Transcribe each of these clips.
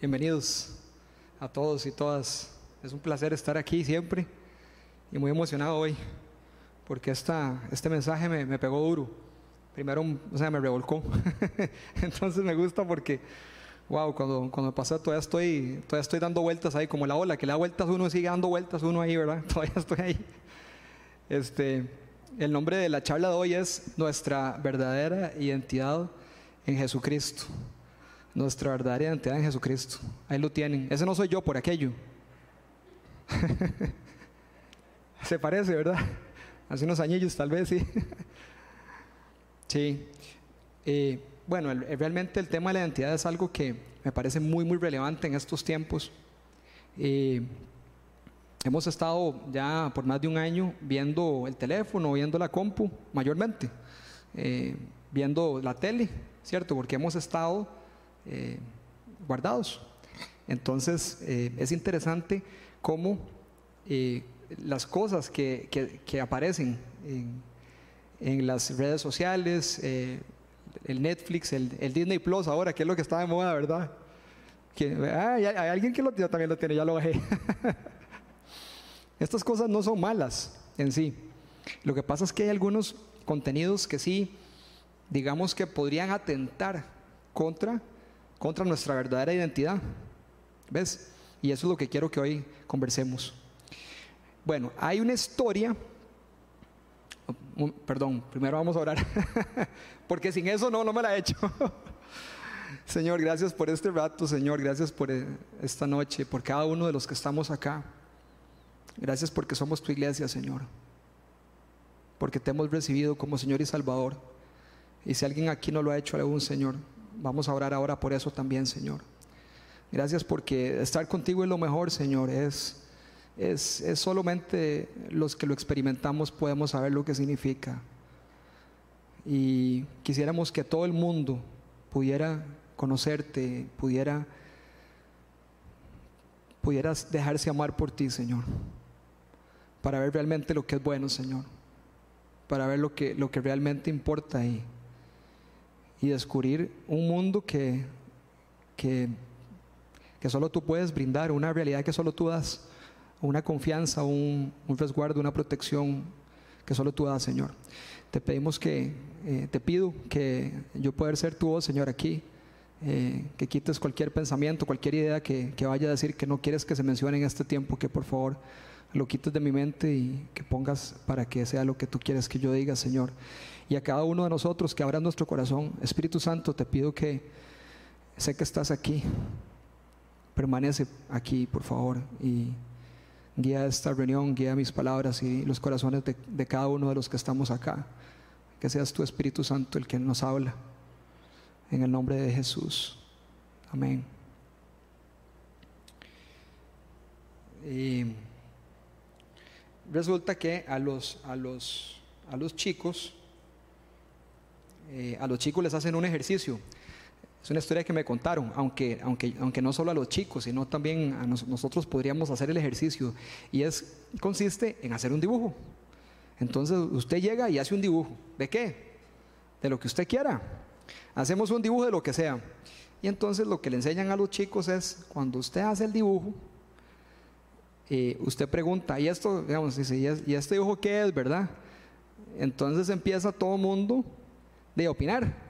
Bienvenidos a todos y todas. Es un placer estar aquí siempre y muy emocionado hoy porque esta, este mensaje me, pegó duro. Primero, o sea, me revolcó. Entonces me gusta porque, wow, cuando, cuando pasa todavía estoy, todavía estoy dando vueltas ahí, como la ola, que le da vueltas uno sigue dando vueltas uno ahí, ¿verdad? Todavía estoy ahí. Este, el nombre de la charla de hoy es Nuestra verdadera identidad en Jesucristo nuestra verdadera identidad en Jesucristo. Ahí lo tienen. Ese no soy yo por aquello. Se parece, ¿verdad? Hace unos añillos tal vez, sí. sí. Eh, bueno, realmente el tema de la identidad es algo que me parece muy, muy relevante en estos tiempos. Eh, hemos estado ya por más de un año viendo el teléfono, viendo la compu, mayormente, eh, viendo la tele, ¿cierto? Porque hemos estado eh, guardados. Entonces eh, es interesante cómo eh, las cosas que, que, aparecen en, las redes sociales, el Netflix, el, Disney Plus ahora, que es lo que está de moda, ¿verdad? Que, ah, hay, alguien que lo, también lo tiene, ya lo bajé. Estas cosas no son malas en sí. Lo que pasa es que hay algunos contenidos que sí, digamos que podrían atentar contra contra nuestra verdadera identidad. ¿Ves? Y eso es lo que quiero que hoy conversemos. Bueno, hay una historia, perdón, primero vamos a orar, porque sin eso no, no me la he hecho. Señor, gracias por este rato, Señor, gracias por eh, esta noche, por cada uno de los que estamos acá. Gracias porque somos tu iglesia, Señor. Porque te hemos recibido como Señor y Salvador. Y si alguien aquí no lo ha hecho aún, Señor, Vamos a orar ahora por eso también, Señor. Gracias porque estar contigo es lo mejor, Señor. Es, es, es solamente los que lo experimentamos podemos saber lo que significa. Y quisiéramos que todo el mundo pudiera conocerte, pudiera pudieras dejarse amar por ti, Señor, para ver realmente lo que es bueno, Señor, para ver lo que, lo que realmente importa y y descubrir un mundo que, que, que solo tú puedes brindar, una realidad que solo tú das, una confianza, un, un resguardo, una protección que solo tú das, Señor. Te pedimos que, eh, te pido que yo pueda ser tu voz, Señor, aquí. Eh, que quites cualquier pensamiento, cualquier idea que, que, vaya a decir que no quieres que se mencione en este tiempo, que por favor lo quites de mi mente y que pongas para que sea lo que tú quieres que yo diga, Señor y a cada uno de nosotros que abra nuestro corazón. Espíritu Santo, te pido que sé que estás aquí, permanece aquí, por favor, y guía esta reunión, guía mis palabras y los corazones de, de cada uno de los que estamos acá. Que seas tu Espíritu Santo el que nos habla. En el nombre de Jesús. Amén. Y resulta que a los, a los, a los chicos eh, a los chicos les hacen un ejercicio. Es una historia que me contaron, aunque, aunque, aunque no solo a los chicos, sino también a nosotros podríamos hacer el ejercicio. Y es, consiste en hacer un dibujo. Entonces usted llega y hace un dibujo. ¿De qué? De lo que usted quiera. Hacemos un dibujo de lo que sea. Y entonces lo que le enseñan a los chicos es, cuando usted hace el dibujo, eh, usted pregunta, ¿y esto, digamos, dice, ¿y este dibujo qué es, verdad? Entonces empieza todo el mundo de opinar.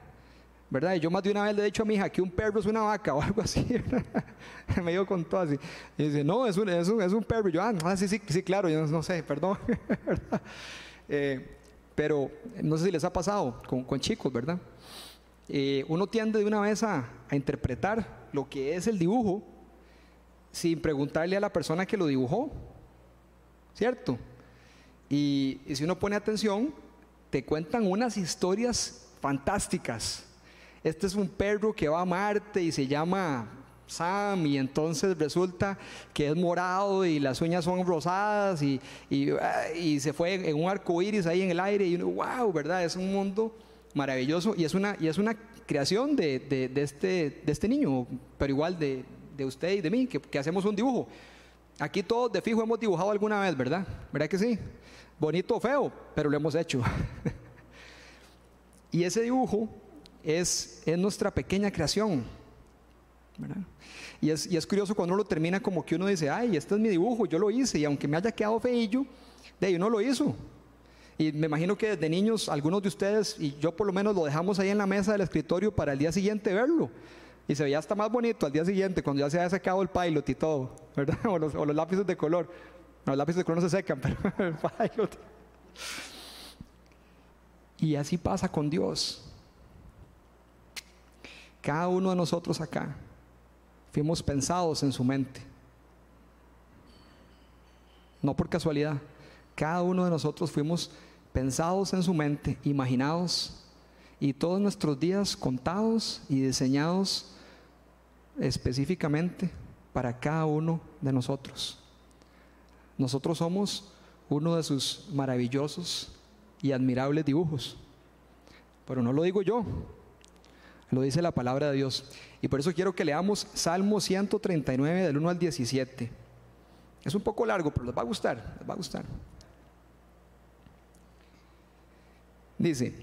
¿Verdad? Y yo más de una vez le he dicho a mi hija que un perro es una vaca o algo así. me dijo con todo así. Y dice, no, es un, es un, perro. Y yo, ah, sí, sí, claro, yo no, sé, perdón. Eh, pero no sé si les ha pasado con, con chicos, ¿verdad? Eh, uno tiende de una vez a interpretar lo que es el dibujo sin preguntarle a la persona que lo dibujó. ¿Cierto? Y, si uno pone atención, te cuentan unas historias fantásticas. Este es un perro que va a Marte y se llama Sam y entonces resulta que es morado y las uñas son rosadas y, y, se fue en un arco iris ahí en el aire y uno, wow, ¿verdad? Es un mundo maravilloso y es una, y es una creación de, de, este, de este niño, pero igual de, de usted y de mí, que, hacemos un dibujo. Aquí todos de fijo hemos dibujado alguna vez, ¿verdad? ¿Verdad que sí? Bonito o feo, pero lo hemos hecho. Y ese dibujo es, es nuestra pequeña creación, Y es, y es curioso cuando uno lo termina como que uno dice, ay, este es mi dibujo, yo lo hice, y aunque me haya quedado feillo, de ahí uno lo hizo. Y me imagino que desde niños, algunos de ustedes, y yo por lo menos lo dejamos ahí en la mesa del escritorio para el día siguiente verlo. Y se veía hasta más bonito al día siguiente, cuando ya se había secado el pilot y todo, ¿verdad? O los, lápices de color. No, los lápices de color no se secan, pero el pilot. Y así pasa con Dios. Cada uno de nosotros acá fuimos pensados en su mente. No por casualidad. Cada uno de nosotros fuimos pensados en su mente, imaginados y todos nuestros días contados y diseñados específicamente para cada uno de nosotros. Nosotros somos uno de sus maravillosos y admirables dibujos. Pero no lo digo yo, lo dice la palabra de Dios. Y por eso quiero que leamos Salmo 139 del 1 al 17. Es un poco largo, pero les va a gustar, les va a gustar. Dice,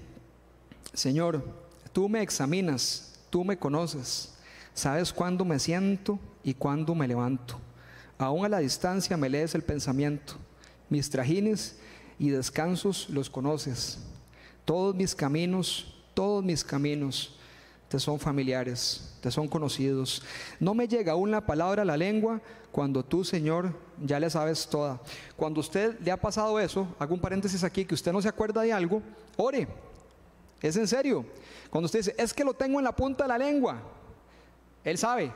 Señor, tú me examinas, tú me conoces, sabes cuándo me siento y cuándo me levanto. Aún a la distancia me lees el pensamiento, mis trajines y descansos los conoces. Todos mis caminos, todos mis caminos te son familiares, te son conocidos. No me llega aún la palabra a la lengua cuando tú, Señor, ya le sabes toda. Cuando usted le ha pasado eso, hago un paréntesis aquí, que usted no se acuerda de algo, ore. Es en serio. Cuando usted dice, es que lo tengo en la punta de la lengua, Él sabe.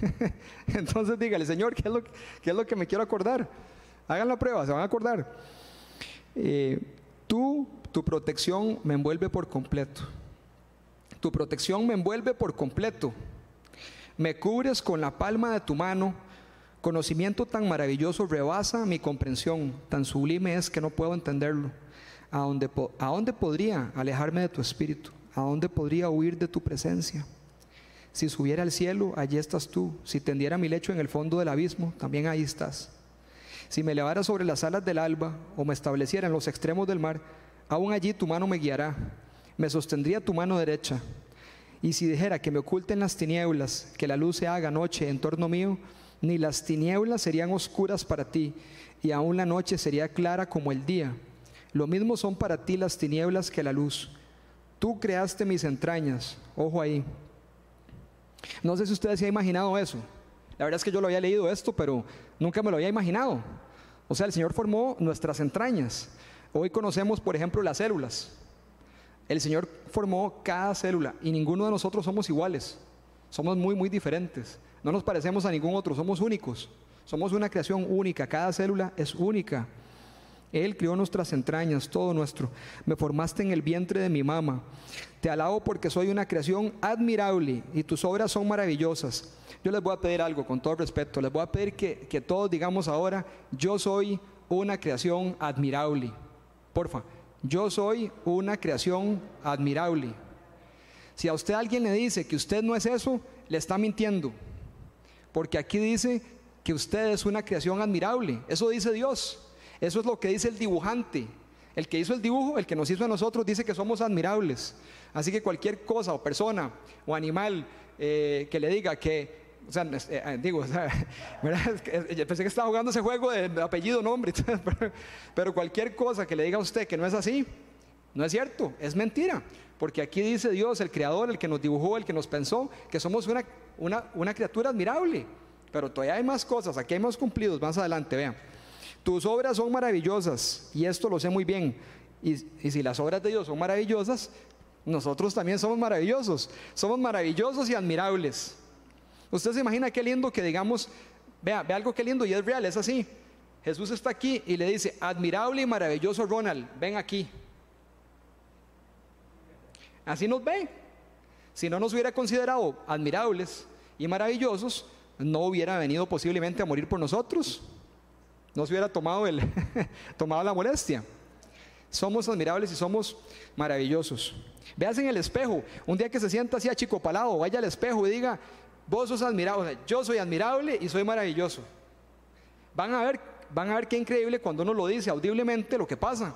Entonces dígale, Señor, ¿qué es, lo, ¿qué es lo que me quiero acordar? Hagan la prueba, se van a acordar. Eh, tú, tu protección me envuelve por completo. Tu protección me envuelve por completo. Me cubres con la palma de tu mano. Conocimiento tan maravilloso rebasa mi comprensión. Tan sublime es que no puedo entenderlo. ¿A dónde, ¿A dónde podría alejarme de tu espíritu? ¿A dónde podría huir de tu presencia? Si subiera al cielo, allí estás tú. Si tendiera mi lecho en el fondo del abismo, también ahí estás. Si me elevara sobre las alas del alba o me estableciera en los extremos del mar, aún allí tu mano me guiará me sostendría tu mano derecha. Y si dijera que me oculten las tinieblas, que la luz se haga noche en torno mío, ni las tinieblas serían oscuras para ti, y aún la noche sería clara como el día. Lo mismo son para ti las tinieblas que la luz. Tú creaste mis entrañas, ojo ahí. No sé si ustedes se han imaginado eso. La verdad es que yo lo había leído esto, pero nunca me lo había imaginado. O sea, el Señor formó nuestras entrañas. Hoy conocemos, por ejemplo, las células. El Señor formó cada célula y ninguno de nosotros somos iguales. Somos muy, muy diferentes. No nos parecemos a ningún otro, somos únicos. Somos una creación única, cada célula es única. Él crió nuestras entrañas, todo nuestro. Me formaste en el vientre de mi mamá. Te alabo porque soy una creación admirable y tus obras son maravillosas. Yo les voy a pedir algo con todo respeto. Les voy a pedir que, que todos digamos ahora, yo soy una creación admirable. Porfa, yo soy una creación admirable. Si a usted alguien le dice que usted no es eso, le está mintiendo. Porque aquí dice que usted es una creación admirable. Eso dice Dios. Eso es lo que dice el dibujante. El que hizo el dibujo, el que nos hizo a nosotros, dice que somos admirables. Así que cualquier cosa o persona o animal eh, que le diga que o sea, eh, digo, eh, pensé que estaba jugando ese juego de apellido, nombre, pero cualquier cosa que le diga a usted que no es así, no es cierto, es mentira. Porque aquí dice Dios, el creador, el que nos dibujó, el que nos pensó, que somos una, una, criatura admirable. Pero todavía hay más cosas, aquí hay más cumplidos, más adelante, vean. Tus obras son maravillosas, y esto lo sé muy bien. Y, si las obras de Dios son maravillosas, nosotros también somos maravillosos. Somos maravillosos y admirables. Usted se imagina qué lindo que digamos, vea, ve algo qué lindo y es real, es así. Jesús está aquí y le dice, admirable y maravilloso Ronald, ven aquí. Así nos ve. Si no nos hubiera considerado admirables y maravillosos, no hubiera venido posiblemente a morir por nosotros. No se hubiera tomado, el tomado la molestia. Somos admirables y somos maravillosos. Veas en el espejo, un día que se sienta así achicopalado, vaya al espejo y diga, Vos sos admirable, yo soy admirable y soy maravilloso. Van a ver, van a ver qué increíble cuando uno lo dice audiblemente lo que pasa.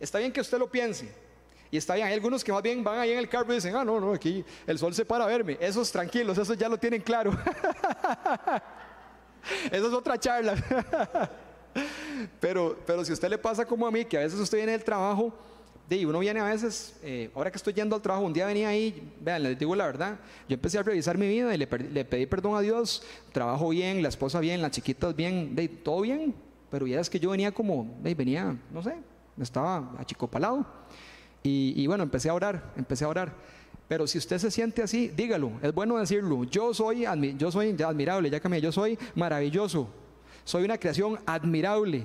Está bien que usted lo piense. Y está bien, hay algunos que más bien van ahí en el carro y dicen, ah, no, no, aquí el sol se para a verme. Esos tranquilos, esos ya lo tienen claro. Esa es otra charla. pero, pero si usted le pasa como a mí, que a veces usted viene del trabajo, y uno viene a veces, eh, ahora que estoy yendo al trabajo, un día venía ahí, vean, les digo la verdad, yo empecé a revisar mi vida y le, pedí perdón a Dios, trabajo bien, la esposa bien, las chiquitas bien, de, todo bien, pero ya es que yo venía como, de, venía, no sé, estaba achicopalado. Y, y bueno, empecé a orar, empecé a orar. Pero si usted se siente así, dígalo, es bueno decirlo. Yo soy, yo soy admirable, ya cambié, yo soy maravilloso. Soy una creación admirable,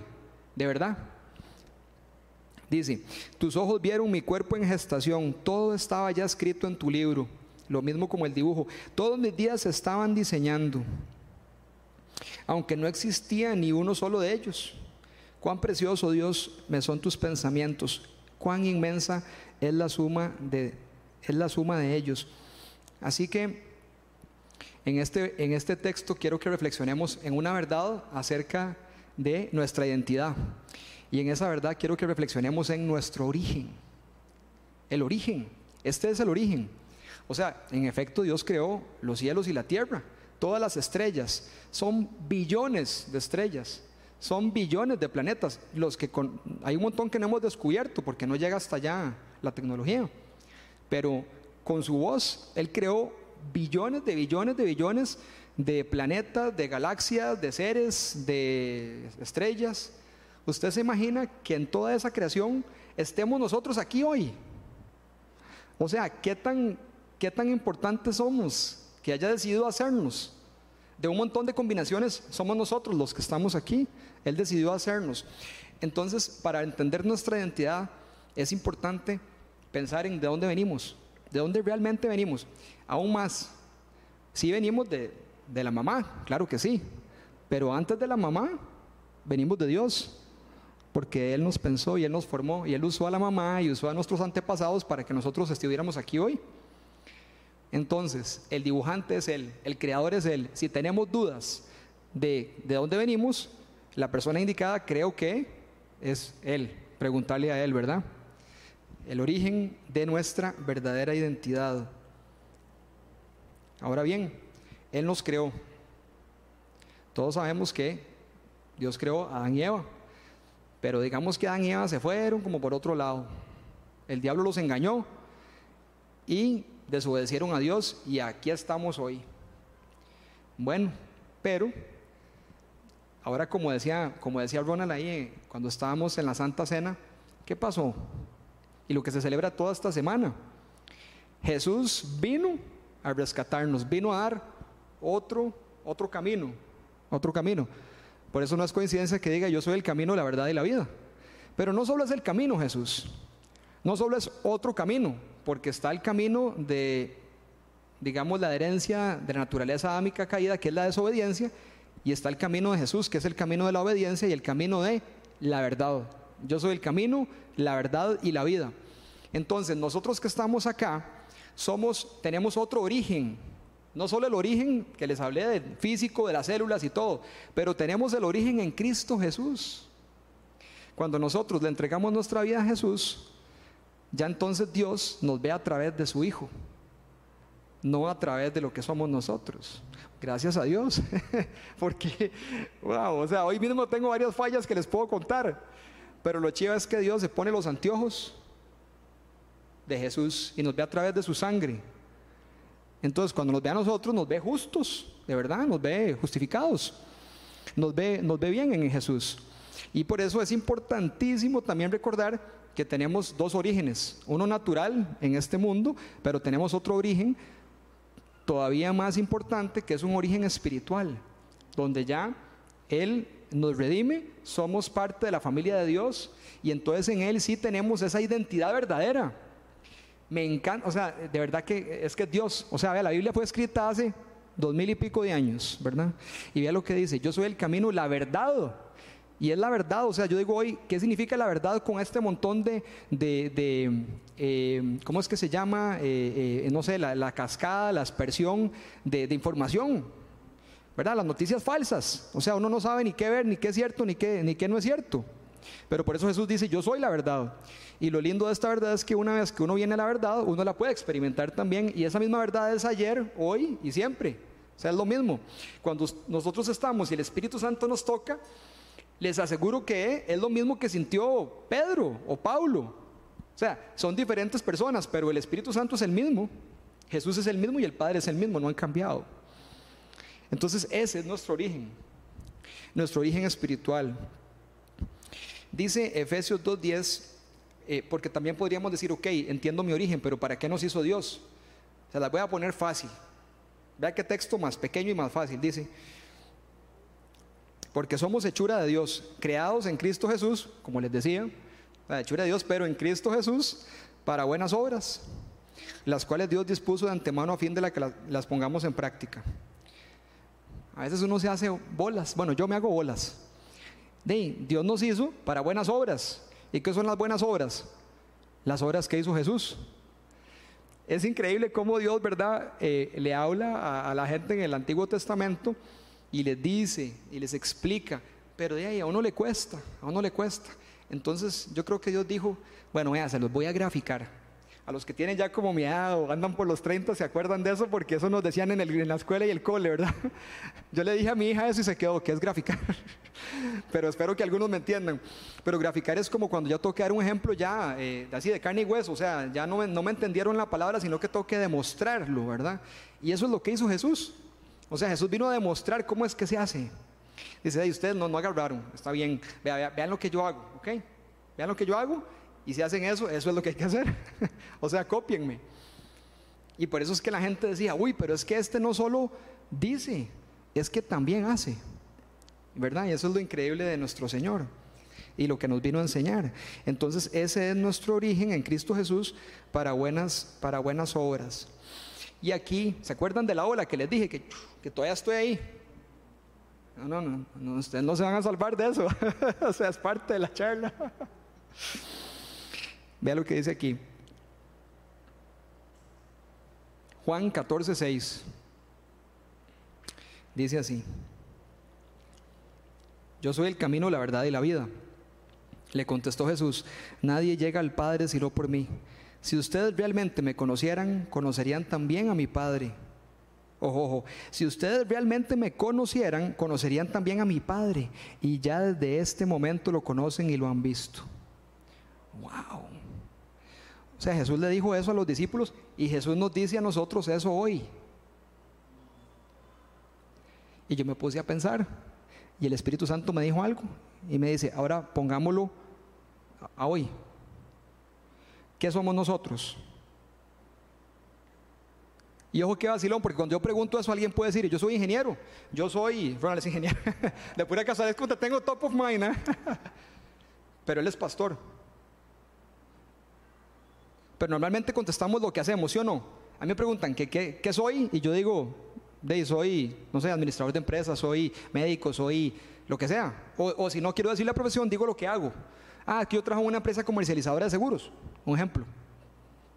de verdad. Dice, tus ojos vieron mi cuerpo en gestación, todo estaba ya escrito en tu libro, lo mismo como el dibujo. Todos mis días se estaban diseñando, aunque no existía ni uno solo de ellos. Cuán precioso, Dios, me son tus pensamientos, cuán inmensa es la suma de es la suma de ellos. Así que en este, en este texto quiero que reflexionemos en una verdad acerca de nuestra identidad. Y en esa verdad quiero que reflexionemos en nuestro origen. El origen. Este es el origen. O sea, en efecto Dios creó los cielos y la tierra, todas las estrellas. Son billones de estrellas. Son billones de planetas. Los que hay un montón que no hemos descubierto porque no llega hasta allá la tecnología pero con su voz Él creó billones de billones de billones de planetas, de galaxias, de seres, de estrellas. ¿Usted se imagina que en toda esa creación estemos nosotros aquí hoy? O sea, ¿qué tan, qué tan importantes somos que haya decidido hacernos? De un montón de combinaciones somos nosotros los que estamos aquí. Él decidió hacernos. Entonces, para entender nuestra identidad es importante pensar en de dónde venimos, de dónde realmente venimos. Aún más, si venimos de, de la mamá, claro que sí, pero antes de la mamá venimos de Dios, porque Él nos pensó y Él nos formó y Él usó a la mamá y usó a nuestros antepasados para que nosotros estuviéramos aquí hoy. Entonces, el dibujante es Él, el creador es Él. Si tenemos dudas de, de dónde venimos, la persona indicada creo que es Él, preguntarle a Él, ¿verdad? El origen de nuestra verdadera identidad. Ahora bien, Él nos creó. Todos sabemos que Dios creó a Adán y Eva, pero digamos que Adán y Eva se fueron como por otro lado. El diablo los engañó y desobedecieron a Dios y aquí estamos hoy. Bueno, pero ahora como decía, como decía Ronald ahí eh, cuando estábamos en la Santa Cena, ¿qué pasó? Y lo que se celebra toda esta semana. Jesús vino a rescatarnos, vino a dar otro, otro camino, otro camino. Por eso no es coincidencia que diga yo soy el camino, la verdad y la vida. Pero no solo es el camino Jesús, no solo es otro camino, porque está el camino de, digamos, la herencia de la naturaleza adámica caída, que es la desobediencia, y está el camino de Jesús, que es el camino de la obediencia y el camino de la verdad. Yo soy el camino, la verdad y la vida. Entonces, nosotros que estamos acá, somos, tenemos otro origen. No solo el origen que les hablé del físico, de las células y todo, pero tenemos el origen en Cristo Jesús. Cuando nosotros le entregamos nuestra vida a Jesús, ya entonces Dios nos ve a través de su Hijo, no a través de lo que somos nosotros. Gracias a Dios, porque, wow, o sea, hoy mismo tengo varias fallas que les puedo contar. Pero lo chido es que Dios se pone los anteojos de Jesús y nos ve a través de su sangre. Entonces, cuando nos ve a nosotros, nos ve justos, de verdad, nos ve justificados. Nos ve, nos ve bien en Jesús. Y por eso es importantísimo también recordar que tenemos dos orígenes, uno natural en este mundo, pero tenemos otro origen todavía más importante, que es un origen espiritual, donde ya Él nos redime, somos parte de la familia de Dios y entonces en Él sí tenemos esa identidad verdadera. Me encanta, o sea, de verdad que es que Dios, o sea, la Biblia fue escrita hace dos mil y pico de años, ¿verdad? Y vea lo que dice, yo soy el camino, la verdad. Y es la verdad, o sea, yo digo hoy, ¿qué significa la verdad con este montón de, de, eh, ¿cómo es que se llama? Eh, eh, no sé, la, la, cascada, la aspersión de, de información. ¿Verdad? Las noticias falsas. O sea, uno no sabe ni qué ver, ni qué es cierto, ni qué, ni qué no es cierto. Pero por eso Jesús dice, yo soy la verdad. Y lo lindo de esta verdad es que una vez que uno viene a la verdad, uno la puede experimentar también. Y esa misma verdad es ayer, hoy y siempre. O sea, es lo mismo. Cuando nosotros estamos y el Espíritu Santo nos toca, les aseguro que es lo mismo que sintió Pedro o Paulo. O sea, son diferentes personas, pero el Espíritu Santo es el mismo. Jesús es el mismo y el Padre es el mismo, no han cambiado. Entonces ese es nuestro origen, nuestro origen espiritual. Dice Efesios 2.10, eh, porque también podríamos decir, ok, entiendo mi origen, pero ¿para qué nos hizo Dios? Se las voy a poner fácil. Vea qué texto más pequeño y más fácil. Dice, porque somos hechura de Dios, creados en Cristo Jesús, como les decía, la hechura de Dios, pero en Cristo Jesús, para buenas obras, las cuales Dios dispuso de antemano a fin de la que las, pongamos en práctica. A veces uno se hace bolas, bueno, yo me hago bolas. Dios nos hizo para buenas obras. ¿Y qué son las buenas obras? Las obras que hizo Jesús. Es increíble cómo Dios, ¿verdad?, eh, le habla a, la gente en el Antiguo Testamento y les dice y les explica, pero de a uno le cuesta, a uno le cuesta. Entonces yo creo que Dios dijo, bueno, vea, se los voy a graficar. A los que tienen ya como mi edad o andan por los 30 se acuerdan de eso porque eso nos decían en, la escuela y el cole, ¿verdad? Yo le dije a mi hija eso y se quedó, ¿qué es graficar? Pero espero que algunos me entiendan. Pero graficar es como cuando yo toque dar un ejemplo ya eh, así de carne y hueso, o sea, ya no me, no entendieron la palabra, sino que toque demostrarlo, ¿verdad? Y eso es lo que hizo Jesús. O sea, Jesús vino a demostrar cómo es que se hace. Dice, ustedes no, no agarraron, está bien, vean, vean lo que yo hago, ¿ok? Vean lo que yo hago y si hacen eso, eso es lo que hay que hacer. o sea, copienme. Y por eso es que la gente decía, uy, pero es que este no solo dice, es que también hace. ¿Verdad? Y eso es lo increíble de nuestro Señor y lo que nos vino a enseñar. Entonces, ese es nuestro origen en Cristo Jesús para buenas, para buenas obras. Y aquí, ¿se acuerdan de la ola que les dije que, todavía estoy ahí? No, no, no, no, ustedes no se van a salvar de eso. o sea, es parte de la charla. Vea lo que dice aquí. Juan 14, 6. Dice así. Yo soy el camino, la verdad y la vida. Le contestó Jesús, nadie llega al Padre sino por mí. Si ustedes realmente me conocieran, conocerían también a mi Padre. Ojo, ojo, si ustedes realmente me conocieran, conocerían también a mi Padre. Y ya desde este momento lo conocen y lo han visto. Wow. O sea, Jesús le dijo eso a los discípulos y Jesús nos dice a nosotros eso hoy. Y yo me puse a pensar y el Espíritu Santo me dijo algo y me dice, ahora pongámoslo a hoy. ¿Qué somos nosotros? Y ojo que vacilón, porque cuando yo pregunto eso, alguien puede decir, yo soy ingeniero, yo soy, Ronald es ingeniero, de pura casualidad que tengo top of mind, ¿eh? pero él es pastor. Pero normalmente contestamos lo que hacemos, ¿sí o no? A mí me preguntan, ¿qué, qué, soy? Y yo digo, de, soy, no sé, administrador de empresas, soy médico, soy lo que sea. O, si no quiero decir la profesión, digo lo que hago. Ah, aquí yo trabajo en una empresa comercializadora de seguros, un ejemplo.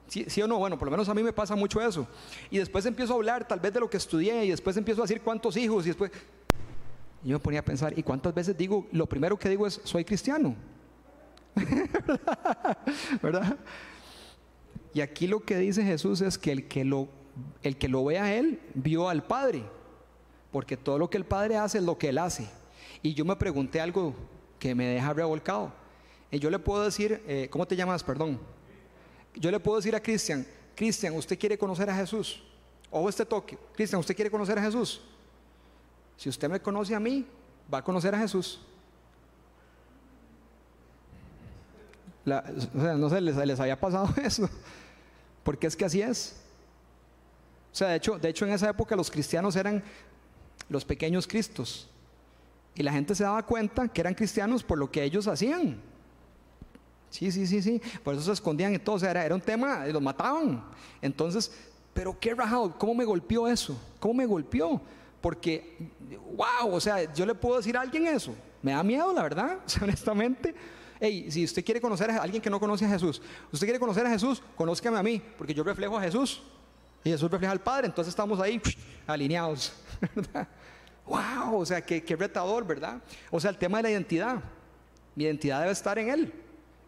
¿Sí, ¿Sí, o no? Bueno, por lo menos a mí me pasa mucho eso. Y después empiezo a hablar tal vez de lo que estudié y después empiezo a decir cuántos hijos y después... Y yo me ponía a pensar, ¿y cuántas veces digo, lo primero que digo es, soy cristiano? ¿Verdad? Y aquí lo que dice Jesús es que el que lo, el que lo ve a Él vio al Padre, porque todo lo que el Padre hace es lo que Él hace. Y yo me pregunté algo que me deja revolcado. Y yo le puedo decir, eh, ¿cómo te llamas? Perdón. Yo le puedo decir a Cristian, Cristian, ¿usted quiere conocer a Jesús? Ojo este toque. Cristian, ¿usted quiere conocer a Jesús? Si usted me conoce a mí, va a conocer a Jesús. O sea, no sé, les, les había pasado eso. Porque es que así es. O sea, de hecho, de hecho en esa época los cristianos eran los pequeños cristos. Y la gente se daba cuenta que eran cristianos por lo que ellos hacían. Sí, sí, sí, sí. Por eso se escondían y todo. O sea, era, era un tema, y los mataban. Entonces, pero qué rajado, ¿cómo me golpeó eso? ¿Cómo me golpeó? Porque, wow, o sea, yo le puedo decir a alguien eso. Me da miedo, la verdad, honestamente. Hey, si usted quiere conocer a alguien que no conoce a Jesús, usted quiere conocer a Jesús, conózcame a mí, porque yo reflejo a Jesús y Jesús refleja al Padre, entonces estamos ahí alineados. ¡Wow! O sea, qué, qué retador, ¿verdad? O sea, el tema de la identidad. Mi identidad debe estar en Él.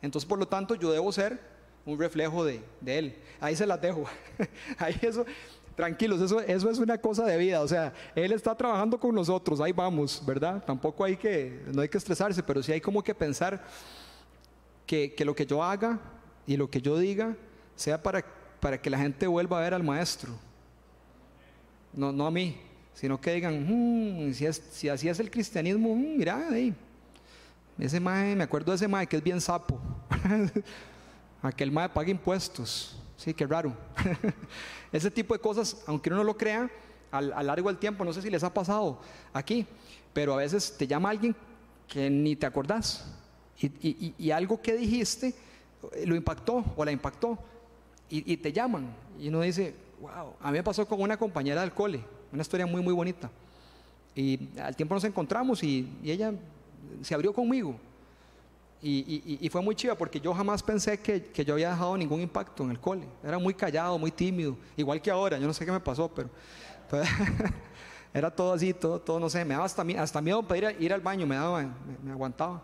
Entonces, por lo tanto, yo debo ser un reflejo de, Él. Ahí se las dejo. Ahí eso, tranquilos, eso, eso es una cosa de vida. O sea, Él está trabajando con nosotros, ahí vamos, ¿verdad? Tampoco hay que, no hay que estresarse, pero sí hay como que pensar que, lo que yo haga y lo que yo diga sea para, para que la gente vuelva a ver al maestro. No, no a mí, sino que digan, hmm, si, si, así es el cristianismo, hmm, mira, ese mae, me acuerdo de ese mae que es bien sapo. Aquel mae paga impuestos. Sí, qué raro. Ese tipo de cosas, aunque uno no lo crea, a, lo largo del tiempo, no sé si les ha pasado aquí, pero a veces te llama alguien que ni te acordás y, algo que dijiste eh, lo impactó o la impactó y, te llaman y uno dice, wow, a mí me pasó con una compañera del cole, una historia muy, muy bonita. Y al tiempo nos encontramos y ella se abrió conmigo y, fue muy chiva porque yo jamás pensé que, yo había dejado ningún impacto en el cole. Era muy callado, muy tímido, igual que ahora. Yo no sé qué me pasó, pero, era todo así, todo, todo, no sé. Me daba hasta, hasta miedo para ir, al baño, me daba, me, aguantaba.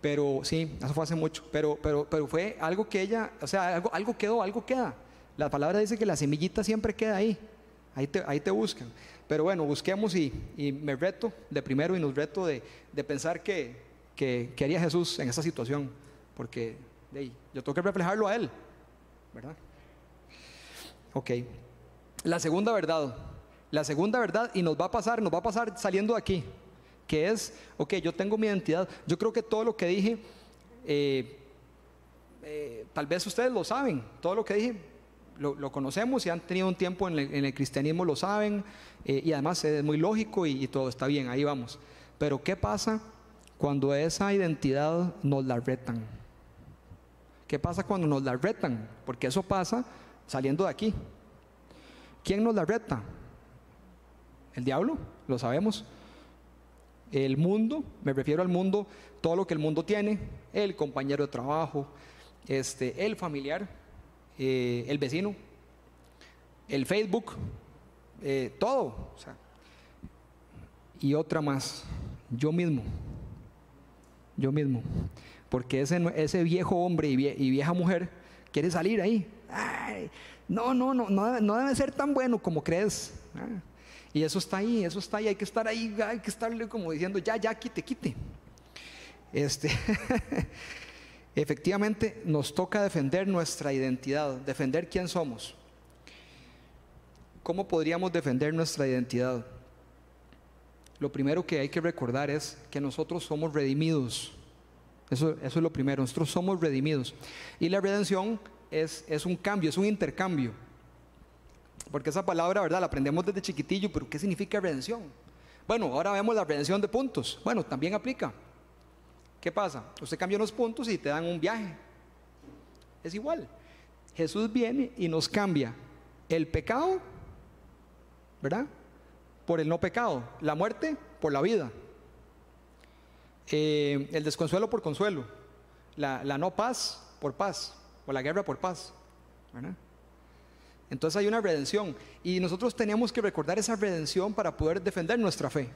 Pero sí, eso fue hace mucho. Pero, pero, pero fue algo que ella, o sea, algo, algo quedó, algo queda. La palabra dice que la semillita siempre queda ahí. Ahí te, ahí te buscan. Pero bueno, busquemos y, me reto de primero y nos reto de pensar que, que, haría Jesús en esa situación, porque yo tengo que reflejarlo a Él, ¿verdad? Ok. La segunda verdad, la segunda verdad, y nos va a pasar, nos va a pasar saliendo de aquí, que es, ok, yo tengo mi identidad. Yo creo que todo lo que dije, eh, eh, tal vez ustedes lo saben, todo lo que dije lo, conocemos y han tenido un tiempo en el, cristianismo, lo saben, eh, y además es muy lógico y todo está bien, ahí vamos. Pero ¿qué pasa cuando esa identidad nos la retan. ¿Qué pasa cuando nos la retan? Porque eso pasa saliendo de aquí. ¿Quién nos la reta? El diablo, lo sabemos. El mundo, me refiero al mundo, todo lo que el mundo tiene, el compañero de trabajo, este, el familiar, eh, el vecino, el Facebook, eh, todo. y otra más, yo mismo yo mismo. Porque ese, ese viejo hombre y, vieja mujer quiere salir ahí. no, no, no, no debe, ser tan bueno como crees. Ah, y eso está ahí, eso está ahí, hay que estar ahí, hay que estarle como diciendo, ya, ya, quite, quite. Este, efectivamente nos toca defender nuestra identidad, defender quién somos. ¿Cómo podríamos defender nuestra identidad? Lo primero que hay que recordar es que nosotros somos redimidos. Eso, es lo primero, nosotros somos redimidos. Y la redención es, es un cambio, es un intercambio. Porque esa palabra, ¿verdad? La aprendemos desde chiquitillo, pero ¿qué significa redención? Bueno, ahora vemos la redención de puntos. Bueno, también aplica. ¿Qué pasa? Usted cambia unos puntos y te dan un viaje. Es igual. Jesús viene y nos cambia el pecado, ¿verdad? Por el no pecado, la muerte por la vida, eh, el desconsuelo por consuelo, la, no paz por paz, o la guerra por paz. Entonces hay una redención y nosotros tenemos que recordar esa redención para poder defender nuestra fe.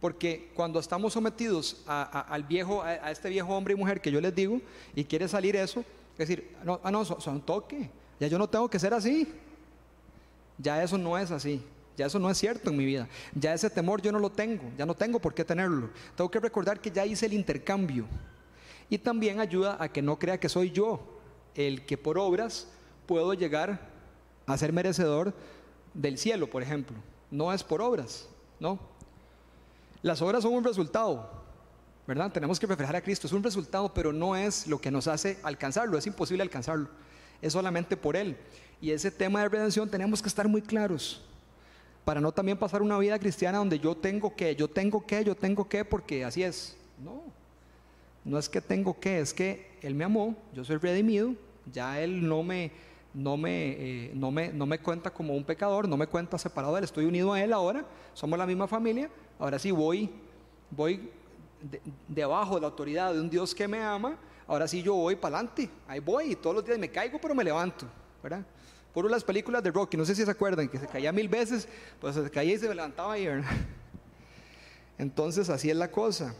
Porque cuando estamos sometidos a, al viejo, a, este viejo hombre y mujer que yo les digo, y quiere salir eso, es decir, no, ah, no, son toque, ya yo no tengo que ser así, ya eso no es así. Ya eso no es cierto en mi vida. Ya ese temor yo no lo tengo, ya no tengo por qué tenerlo. Tengo que recordar que ya hice el intercambio. Y también ayuda a que no crea que soy yo el que por obras puedo llegar a ser merecedor del cielo, por ejemplo. No es por obras, ¿no? Las obras son un resultado, ¿verdad? Tenemos que reflejar a Cristo, es un resultado, pero no es lo que nos hace alcanzarlo, es imposible alcanzarlo, es solamente por Él. Y ese tema de redención tenemos que estar muy claros para no también pasar una vida cristiana donde yo tengo que, yo tengo que, yo tengo que, porque así es. No, no es que tengo que, es que Él me amó, yo soy redimido, ya Él no me, no me, eh, no me, no me cuenta como un pecador, no me cuenta separado de Él, estoy unido a Él ahora, somos la misma familia, ahora sí voy, voy debajo de la autoridad de un Dios que me ama, ahora sí yo voy para adelante, ahí voy y todos los días me caigo pero me levanto, ¿verdad? Por las películas de Rocky, no sé si se acuerdan, que se caía mil veces, pues se caía y se levantaba ahí, Entonces así es la cosa.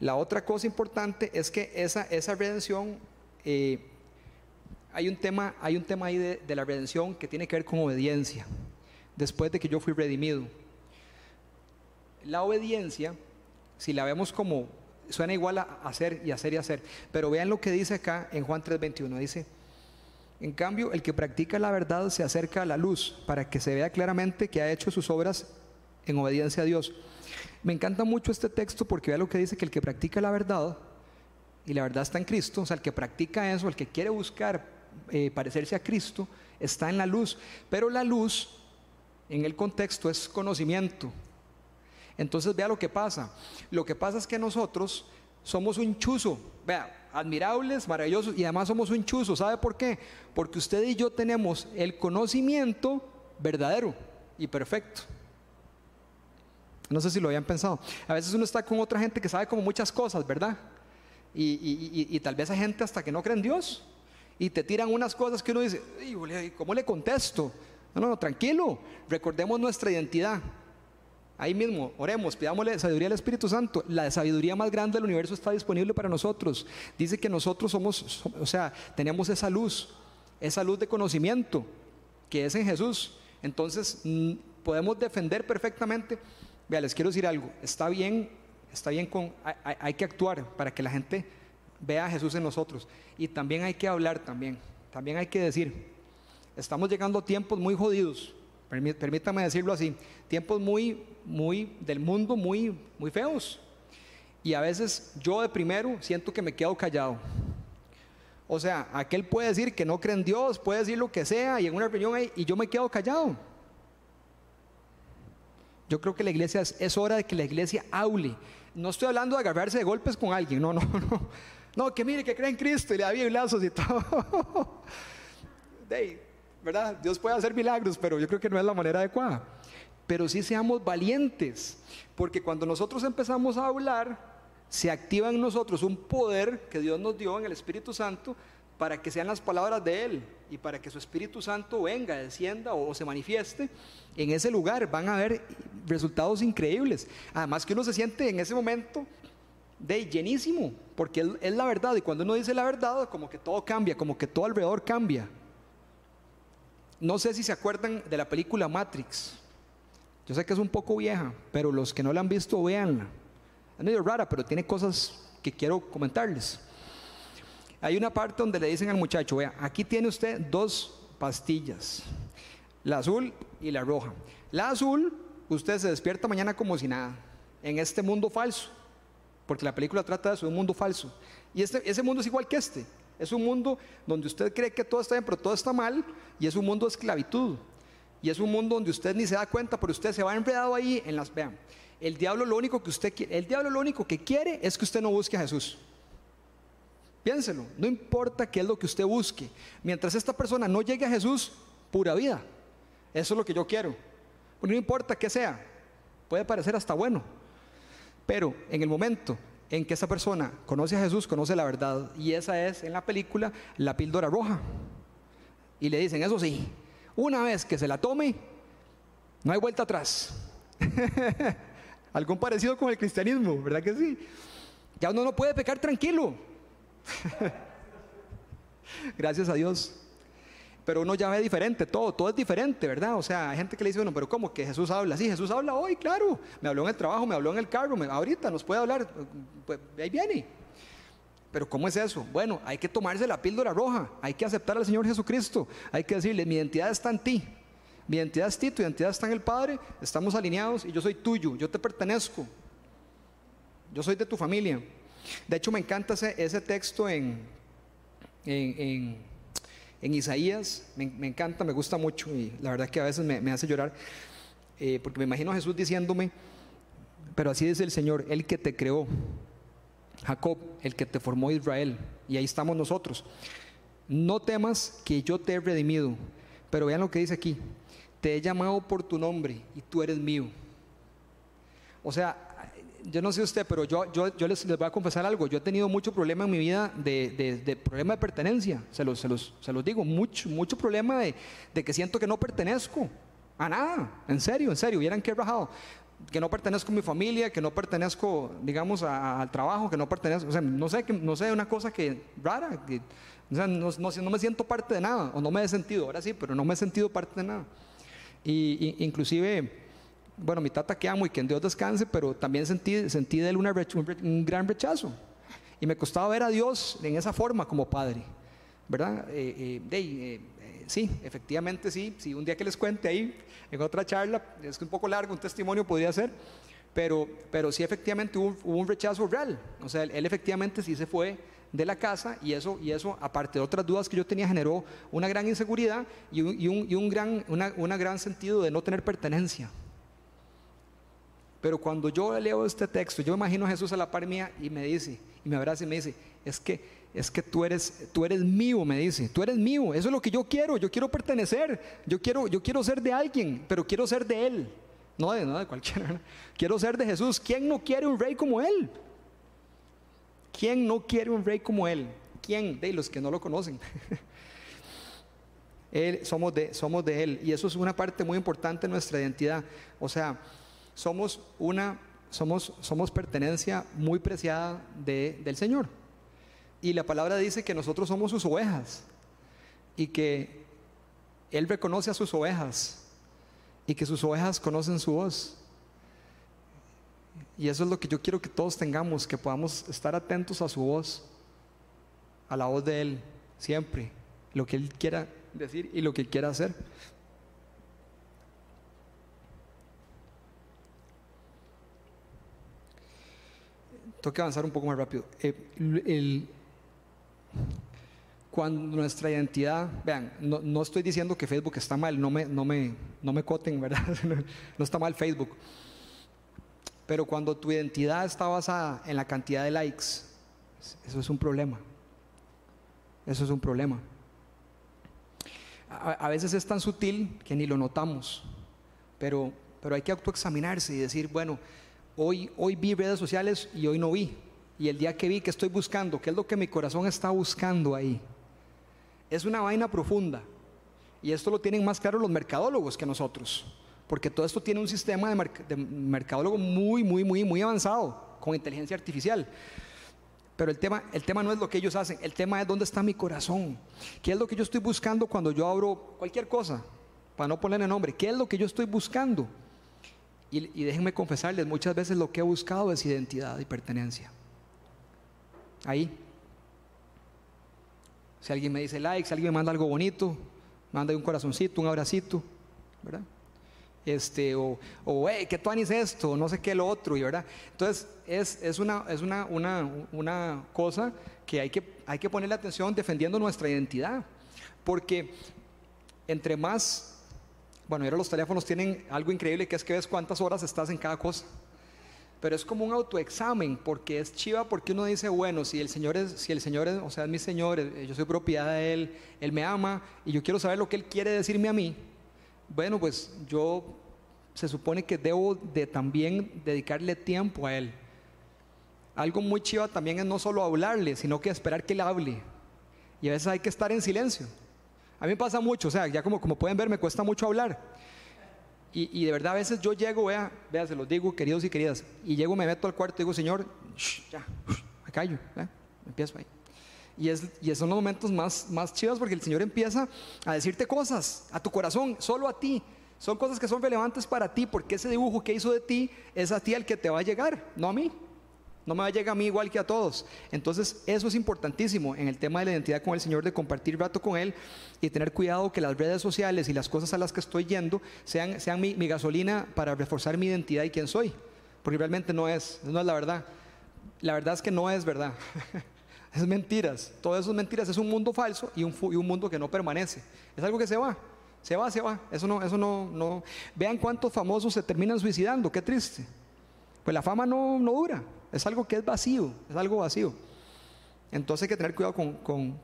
La otra cosa importante es que esa, esa redención, eh, hay, un tema, hay un tema ahí de, de la redención que tiene que ver con obediencia, después de que yo fui redimido. La obediencia, si la vemos como, suena igual a hacer y hacer y hacer, pero vean lo que dice acá en Juan 3:21, dice, en cambio, el que practica la verdad se acerca a la luz para que se vea claramente que ha hecho sus obras en obediencia a Dios. Me encanta mucho este texto porque vea lo que dice que el que practica la verdad, y la verdad está en Cristo, o sea, el que practica eso, el que quiere buscar eh, parecerse a Cristo, está en la luz. Pero la luz, en el contexto, es conocimiento. Entonces vea lo que pasa. Lo que pasa es que nosotros somos un chuzo, vea, admirables, maravillosos, y además somos un chuzo. ¿Sabe por qué? Porque usted y yo tenemos el conocimiento verdadero y perfecto. No sé si lo habían pensado. A veces uno está con otra gente que sabe como muchas cosas, ¿verdad? Y, tal vez hay gente hasta que no cree en Dios. Y te tiran unas cosas que uno dice, ¿cómo le contesto? No, no, no, tranquilo. Recordemos nuestra identidad. Ahí mismo, oremos, pidámosle sabiduría al Espíritu Santo. La sabiduría más grande del universo está disponible para nosotros. Dice que nosotros somos, o sea, tenemos esa luz, esa luz de conocimiento que es en Jesús. Entonces, podemos defender perfectamente Vea, les quiero decir algo. Está bien, está bien con, hay, que actuar para que la gente vea a Jesús en nosotros. Y también hay que hablar también. También hay que decir, estamos llegando a tiempos muy jodidos. Permítame decirlo así, tiempos muy, muy del mundo, muy, muy feos. Y a veces yo de primero siento que me quedo callado. O sea, aquel puede decir que no cree en Dios, puede decir lo que sea, y en una reunión y yo me quedo callado. Yo creo que la iglesia es, hora de que la iglesia hable. No estoy hablando de agarrarse de golpes con alguien, no, no, no. No, que mire, que cree en Cristo y le da biblazos y todo. ¿verdad? Dios puede hacer milagros, pero yo creo que no es la manera adecuada. Pero sí seamos valientes, porque cuando nosotros empezamos a hablar, se activa en nosotros un poder que Dios nos dio en el Espíritu Santo para que sean las palabras de Él y para que su Espíritu Santo venga, descienda o se manifieste en ese lugar. Van a haber resultados increíbles. Además que uno se siente en ese momento de llenísimo, porque es la verdad. Y cuando uno dice la verdad, como que todo cambia, como que todo alrededor cambia. No sé si se acuerdan de la película Matrix. Yo sé que es un poco vieja, pero los que no la han visto, véanla. Es medio rara, pero tiene cosas que quiero comentarles. Hay una parte donde le dicen al muchacho, vea, aquí tiene usted dos pastillas, la azul y la roja. La azul, usted se despierta mañana como si nada, en este mundo falso, porque la película trata de eso, un mundo falso. Y este, ese mundo es igual que este, es un mundo donde usted cree que todo está bien, pero todo está mal, y es un mundo de esclavitud. Y es un mundo donde usted ni se da cuenta, pero usted se va enredado ahí en las... Vean, el diablo lo único que usted el diablo lo único que quiere es que usted no busque a Jesús. Piénselo, no importa qué es lo que usted busque. Mientras esta persona no llegue a Jesús, pura vida. Eso es lo que yo quiero. no importa qué sea, puede parecer hasta bueno. Pero en el momento en que esa persona conoce a Jesús, conoce la verdad. Y esa es en la película la píldora roja. Y le dicen, eso sí, una vez que se la tome, no hay vuelta atrás. Algo parecido con el cristianismo, ¿verdad que sí? Ya uno no puede pecar tranquilo. Gracias a Dios. Pero uno ya ve diferente, todo, todo es diferente, ¿verdad? O sea, hay gente que le dice, bueno, pero ¿cómo que Jesús habla? Sí, Jesús habla hoy, claro. Me habló en el trabajo, me habló en el carro, ahorita nos puede hablar, pues ahí viene. Pero ¿cómo es eso? Bueno, hay que tomarse la píldora roja, hay que aceptar al Señor Jesucristo, hay que decirle, mi identidad está en ti, mi identidad es ti, tu identidad está en el Padre, estamos alineados y yo soy tuyo, yo te pertenezco, yo soy de tu familia. De hecho, me encanta ese, texto en, en, Isaías, me, encanta, me gusta mucho y la verdad que a veces me, hace llorar, eh, porque me imagino a Jesús diciéndome, pero así dice el Señor, el que te creó, Jacob, el que te formó Israel, y ahí estamos nosotros. No temas que yo te he redimido, pero vean lo que dice aquí, te he llamado por tu nombre y tú eres mío. O sea, yo no sé usted, pero yo, yo, yo les, les, voy a confesar algo. Yo he tenido mucho problema en mi vida de, de, problema de pertenencia. Se los, se los, se los digo, mucho, mucho problema de, de, que siento que no pertenezco a nada. En serio, en serio, vieran que he bajado. Que no pertenezco a mi familia, que no pertenezco, digamos, al trabajo, que no pertenezco, o sea, no sé, que, no sé, una cosa que rara, que, o sea, no, no, me siento parte de nada, o no me he sentido, ahora sí, pero no me he sentido parte de nada. Y, inclusive, bueno, mi tata que amo y que en Dios descanse, pero también sentí, sentí de él un, gran rechazo. Y me costaba ver a Dios en esa forma como padre, ¿verdad? Eh, eh, eh, sí, efectivamente sí, sí, un día que les cuente ahí, en otra charla, es un poco largo, un testimonio podría ser, pero, pero sí efectivamente hubo, un rechazo real, o sea, él, efectivamente sí se fue de la casa y eso, y eso, aparte de otras dudas que yo tenía, generó una gran inseguridad y un, y un, gran, una, una gran sentido de no tener pertenencia. Pero cuando yo leo este texto, yo imagino a Jesús a la par mía y me dice, y me abraza y me dice, es que es que tú eres, tú eres mío, me dice, tú eres mío, eso es lo que yo quiero, yo quiero pertenecer, yo quiero, yo quiero ser de alguien, pero quiero ser de Él, no de, no de cualquiera, quiero ser de Jesús. ¿Quién no quiere un rey como Él? ¿Quién no quiere un rey como Él? ¿Quién? De los que no lo conocen. él, somos, de, somos de Él y eso es una parte muy importante de nuestra identidad. O sea, somos una, somos, somos pertenencia muy preciada de, del Señor. Y la palabra dice que nosotros somos sus ovejas y que Él reconoce a sus ovejas y que sus ovejas conocen su voz. Y eso es lo que yo quiero que todos tengamos, que podamos estar atentos a su voz, a la voz de Él, siempre, lo que Él quiera decir y lo que quiera hacer. Tengo que avanzar un poco más rápido. Eh, cuando nuestra identidad, vean, no, estoy diciendo que Facebook está mal, no me, no me, no me coten, ¿verdad? no está mal Facebook. Pero cuando tu identidad está basada en la cantidad de likes, eso es un problema. Eso es un problema. A, veces es tan sutil que ni lo notamos, pero, pero hay que autoexaminarse y decir, bueno, hoy, hoy vi redes sociales y hoy no vi. Y el día que vi que estoy buscando, ¿qué es lo que mi corazón está buscando ahí? Es una vaina profunda. Y esto lo tienen más claro los mercadólogos que nosotros. Porque todo esto tiene un sistema de, mercadólogo muy, muy, muy, muy avanzado, con inteligencia artificial. Pero el tema, el tema no es lo que ellos hacen, el tema es dónde está mi corazón. ¿Qué es lo que yo estoy buscando cuando yo abro cualquier cosa? Para no ponerle nombre. ¿Qué es lo que yo estoy buscando? y déjenme confesarles, muchas veces lo que he buscado es identidad y pertenencia. Ahí. Si alguien me dice like, si alguien me manda algo bonito, manda un corazoncito, un abracito, ¿verdad? Este, o, o hey, ¿qué tú es esto? No sé qué lo otro, ¿verdad? Entonces, es, es, una, es una, una, una cosa que hay, que hay que ponerle atención defendiendo nuestra identidad. Porque entre más, bueno, ahora los teléfonos tienen algo increíble que es que ves cuántas horas estás en cada cosa pero es como un autoexamen, porque es chiva, porque uno dice, bueno, si el Señor es, si el Señor es, o sea, es mi Señor, eh, yo soy propiedad de Él, Él me ama, y yo quiero saber lo que Él quiere decirme a mí, bueno, pues yo se supone que debo de también dedicarle tiempo a Él. Algo muy chiva también es no solo hablarle, sino que esperar que Él hable. Y a veces hay que estar en silencio. A mí me pasa mucho, o sea, ya como, como pueden ver, me cuesta mucho hablar. Y, de verdad a veces yo llego, vea, vea, se los digo, queridos y queridas, y llego, me meto al cuarto y digo, Señor, ya, me callo, empiezo ahí. Y, es, y son los momentos más, más chivos porque el Señor empieza a decirte cosas a tu corazón, solo a ti. Son cosas que son relevantes para ti porque ese dibujo que hizo de ti es a ti el que te va a llegar, no a mí. No me va a llegar a mí igual que a todos. Entonces, eso es importantísimo en el tema de la identidad con el Señor, de compartir rato con Él y tener cuidado que las redes sociales y las cosas a las que estoy yendo sean, sean mi, gasolina para reforzar mi identidad y quién soy. Porque realmente no es, no es la verdad. La verdad es que no es verdad. es mentiras. Todo eso es mentiras. Es un mundo falso y un, y un mundo que no permanece. Es algo que se va. Se va, se va. Eso no, eso no, no. Vean cuántos famosos se terminan suicidando. Qué triste. Pues la fama no, no dura. Es algo que es vacío, es algo vacío. Entonces hay que tener cuidado con,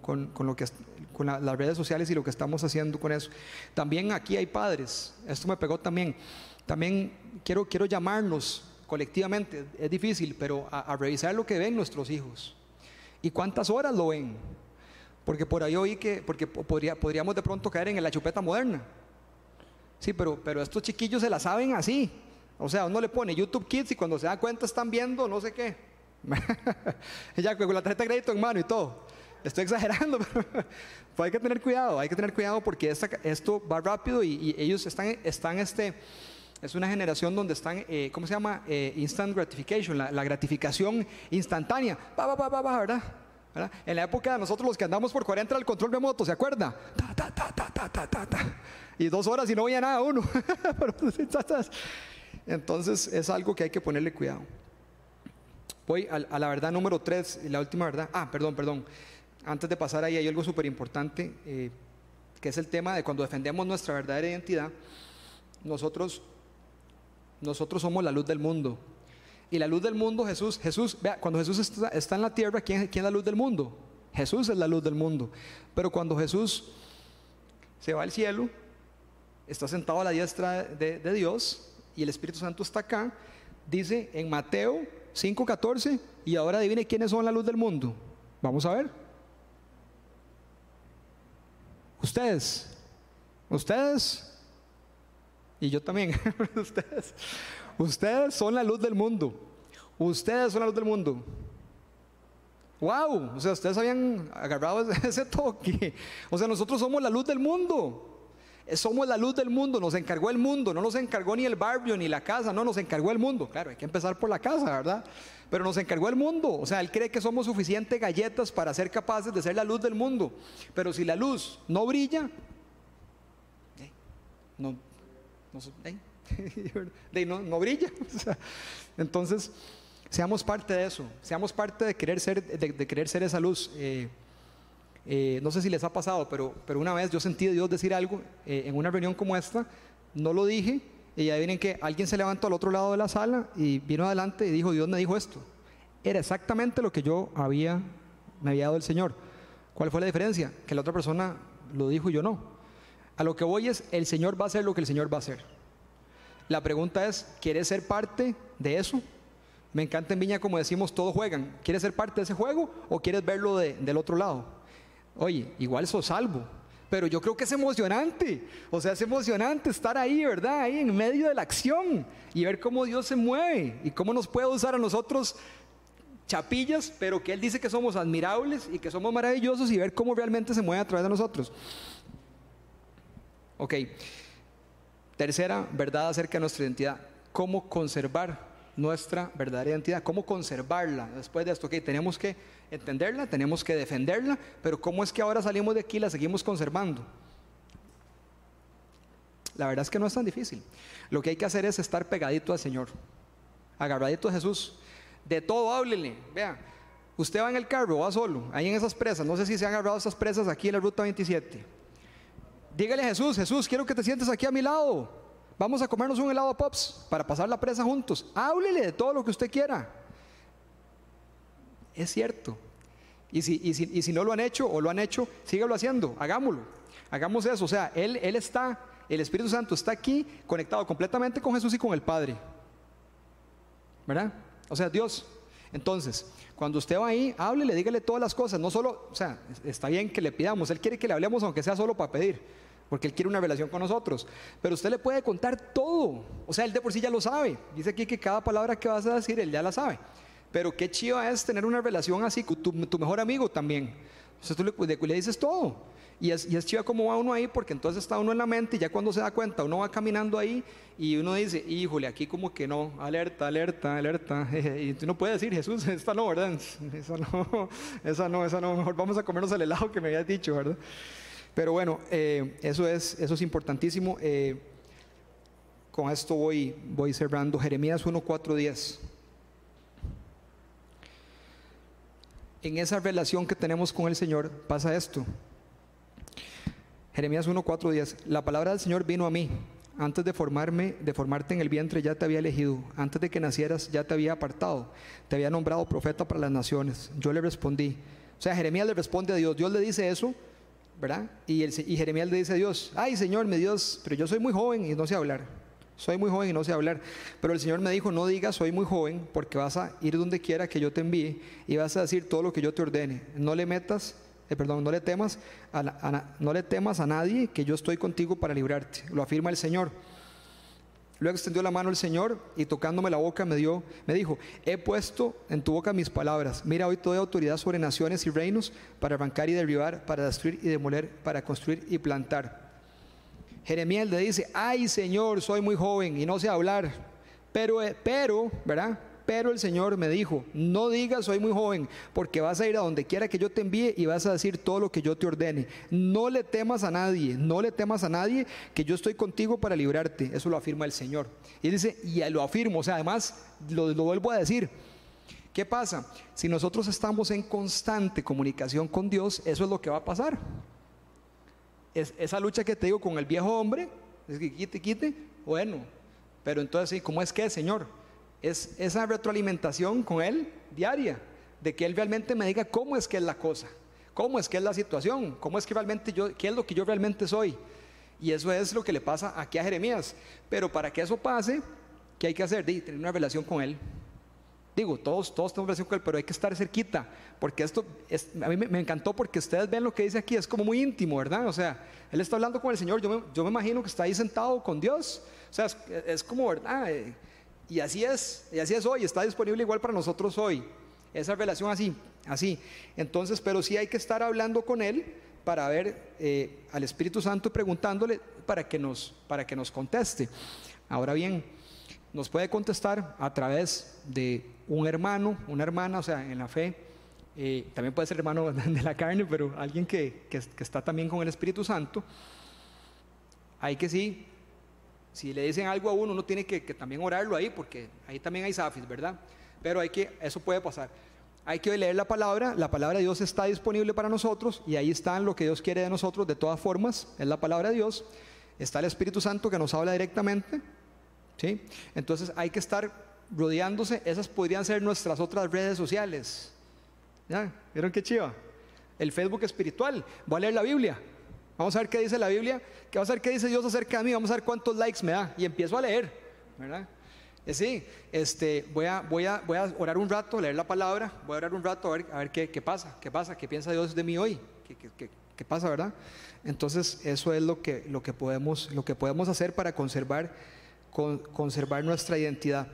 lo que, con las redes sociales y lo que estamos haciendo con eso. También aquí hay padres, esto me pegó también. También quiero, quiero llamarnos colectivamente, es difícil, pero a, revisar lo que ven nuestros hijos y cuántas horas lo ven. Porque por ahí oí que, porque podría, podríamos de pronto caer en la chupeta moderna. Sí, pero, pero estos chiquillos se la saben así. O sea, uno le pone YouTube Kids y cuando se da cuenta están viendo no sé qué. ya con la tarjeta de crédito en mano y todo. Estoy exagerando, pero pues hay que tener cuidado, hay que tener cuidado porque esto va rápido y, ellos están, están este, es una generación donde están, eh, ¿cómo se llama? Eh, instant gratification, la, gratificación instantánea. Va, va, va, va, ¿verdad? En la época de nosotros los que andamos por 40 al control remoto, ¿se acuerda? y dos horas y no veía nada uno. Entonces es algo que hay que ponerle cuidado. Voy a, la verdad número tres, la última verdad. Ah, perdón, perdón. Antes de pasar ahí hay algo súper importante, eh, que es el tema de cuando defendemos nuestra verdadera identidad, nosotros, nosotros somos la luz del mundo. Y la luz del mundo, Jesús, Jesús, vea, cuando Jesús está, en la tierra, ¿quién, ¿quién, es la luz del mundo? Jesús es la luz del mundo. Pero cuando Jesús se va al cielo, está sentado a la diestra de Dios y el Espíritu Santo está acá, dice en Mateo 5:14, y ahora adivine quiénes son la luz del mundo. Vamos a ver. Ustedes, ustedes, y yo también, ustedes, ustedes son la luz del mundo. Ustedes son la luz del mundo. Wow, o sea, ustedes habían agarrado ese toque. O sea, nosotros somos la luz del mundo. Eh, somos la luz del mundo, nos encargó el mundo, no nos encargó ni el barrio ni la casa, no, nos encargó el mundo. Claro, hay que empezar por la casa, ¿verdad? Pero nos encargó el mundo, o sea, Él cree que somos suficientes galletas para ser capaces de ser la luz del mundo. Pero si la luz no brilla, eh, no, eh, no, brilla. entonces, seamos parte de eso, seamos parte de querer ser, de, querer ser esa luz. No sé si les ha pasado, pero, una vez yo sentí de Dios decir algo eh, en una reunión como esta, no lo dije, y ya vienen que alguien se levantó al otro lado de la sala y vino adelante y dijo, Dios me dijo esto. Era exactamente lo que yo había, me había dado el Señor. ¿Cuál fue la diferencia? Que la otra persona lo dijo y yo no. A lo que voy es, el Señor va a hacer lo que el Señor va a hacer. La pregunta es, ¿quieres ser parte de eso? Me encanta en Viña como decimos, todos juegan. ¿Quieres ser parte de ese juego o quieres verlo del otro lado? Oye, igual sos salvo, pero yo creo que es emocionante. O sea, es emocionante estar ahí, ¿verdad? Ahí en medio de la acción y ver cómo Dios se mueve y cómo nos puede usar a nosotros chapillas, pero que Él dice que somos admirables y que somos maravillosos y ver cómo realmente se mueve a través de nosotros. Ok, tercera verdad acerca de nuestra identidad, cómo conservar nuestra verdadera identidad, cómo conservarla después de esto. Ok, tenemos que entenderla, tenemos que defenderla, pero ¿cómo es que ahora salimos de aquí y la seguimos conservando? La verdad es que no es tan difícil. Lo que hay que hacer es estar pegadito al Señor, agarradito a Jesús. De todo háblele. Vea, usted va en el carro, va solo, ahí en esas presas. No sé si se han agarrado esas presas aquí en la ruta 27. Dígale a Jesús, Jesús, quiero que te sientes aquí a mi lado. Vamos a comernos un helado Pops para pasar la presa juntos. Háblele de todo lo que usted quiera. Es cierto. Y si, no lo han hecho o lo han hecho, síguelo haciendo, hagámoslo. Hagamos eso. O sea, él, él está, el Espíritu Santo está aquí conectado completamente con Jesús y con el Padre. ¿Verdad? O sea, Dios. Entonces, cuando usted va ahí, háblele, dígale todas las cosas. No solo, o sea, está bien que le pidamos, Él quiere que le hablemos aunque sea solo para pedir porque Él quiere una relación con nosotros. Pero usted le puede contar todo. O sea, Él de por sí ya lo sabe. Dice aquí que cada palabra que vas a decir, Él ya la sabe. Pero qué chiva es tener una relación así con tu, mejor amigo también. O sea, tú le, le dices todo. Y es, y es, va uno ahí, porque entonces está uno en la mente y ya cuando se da cuenta, uno va caminando ahí y uno dice, híjole, aquí como que no, alerta, alerta, alerta. Y tú no puedes decir, Jesús, esta no, ¿verdad? Esa no, esa no, esa no, mejor vamos a comernos el helado que me habías dicho, ¿verdad? Pero bueno, eh, eso, es, eso es importantísimo. Eh, con esto voy, voy cerrando. Jeremías 1, 4, 10. En esa relación que tenemos con el Señor pasa esto. Jeremías 1, 4, 10. La palabra del Señor vino a mí. Antes de formarme, de formarte en el vientre ya te había elegido. Antes de que nacieras ya te había apartado. Te había nombrado profeta para las naciones. Yo le respondí. O sea, Jeremías le responde a Dios. Dios le dice eso ¿verdad? Y, Jeremías le dice a Dios, ay Señor, mi Dios, pero yo soy muy joven y no sé hablar. Soy muy joven y no sé hablar. Pero el Señor me dijo, no digas soy muy joven, porque vas a ir donde quiera que yo te envíe y vas a decir todo lo que yo te ordene. No le metas, eh, perdón, no le temas a, no le temas a nadie, que yo estoy contigo para librarte. Lo afirma el Señor. Luego extendió la mano el Señor y tocándome la boca me dio, me dijo, he puesto en tu boca mis palabras. Mira, hoy doy autoridad sobre naciones y reinos para arrancar y derribar, para destruir y demoler, para construir y plantar. Jeremías le dice, ay Señor, soy muy joven y no sé hablar. Pero, eh, pero, ¿verdad? Pero el Señor me dijo, no digas soy muy joven, porque vas a ir a donde quiera que yo te envíe y vas a decir todo lo que yo te ordene. No le temas a nadie, no le temas a nadie, que yo estoy contigo para librarte. Eso lo afirma el Señor. Y dice, y lo afirmo, o sea, además lo, vuelvo a decir. ¿Qué pasa? Si nosotros estamos en constante comunicación con Dios, eso es lo que va a pasar. Es, esa lucha que te digo con el viejo hombre, es que quite, quite, bueno, pero entonces, ¿cómo es que, Señor? Es esa retroalimentación con Él diaria, de que Él realmente me diga cómo es que es la cosa, cómo es que es la situación, cómo es que realmente yo, qué es lo que yo realmente soy. Y eso es lo que le pasa aquí a Jeremías. Pero para que eso pase, ¿qué hay que hacer? tener una relación con Él. Digo, todos, todos tenemos relación con Él, pero hay que estar cerquita, porque esto es, a mí me, encantó porque ustedes ven lo que dice aquí, es como muy íntimo, ¿verdad? O sea, Él está hablando con el Señor, yo me, yo me imagino que está ahí sentado con Dios, o sea, es, es como, ¿verdad? Y así es, y así es hoy, está disponible igual para nosotros hoy. Esa relación así, así. Entonces, pero sí hay que estar hablando con Él para ver eh, al Espíritu Santo preguntándole para que, nos, para que nos conteste. Ahora bien, nos puede contestar a través de un hermano, una hermana, o sea, en la fe. Eh, también puede ser hermano de la carne, pero alguien que, que, que está también con el Espíritu Santo. Hay que sí si le dicen algo a uno, uno tiene que, también orarlo ahí, porque ahí también hay zafis, ¿verdad? Pero hay que, eso puede pasar. Hay que leer la palabra, la palabra de Dios está disponible para nosotros y ahí está lo que Dios quiere de nosotros de todas formas, es la palabra de Dios. Está el Espíritu Santo que nos habla directamente, ¿sí? Entonces hay que estar rodeándose, esas podrían ser nuestras otras redes sociales. ¿Ya? ¿Vieron qué chiva? El Facebook espiritual, voy a leer la Biblia, Vamos a ver qué dice la Biblia, qué vamos a ver qué dice Dios acerca de mí, vamos a ver cuántos likes me da. Y empiezo a leer, ¿verdad? Sí, este, voy, a, voy, a, voy a orar un rato, leer la palabra, voy a orar un rato a ver, a ver qué, pasa, qué pasa, qué piensa Dios de mí hoy, qué, pasa, ¿verdad? Entonces, eso es lo que, lo que, podemos, lo que podemos hacer para conservar, con, conservar nuestra identidad.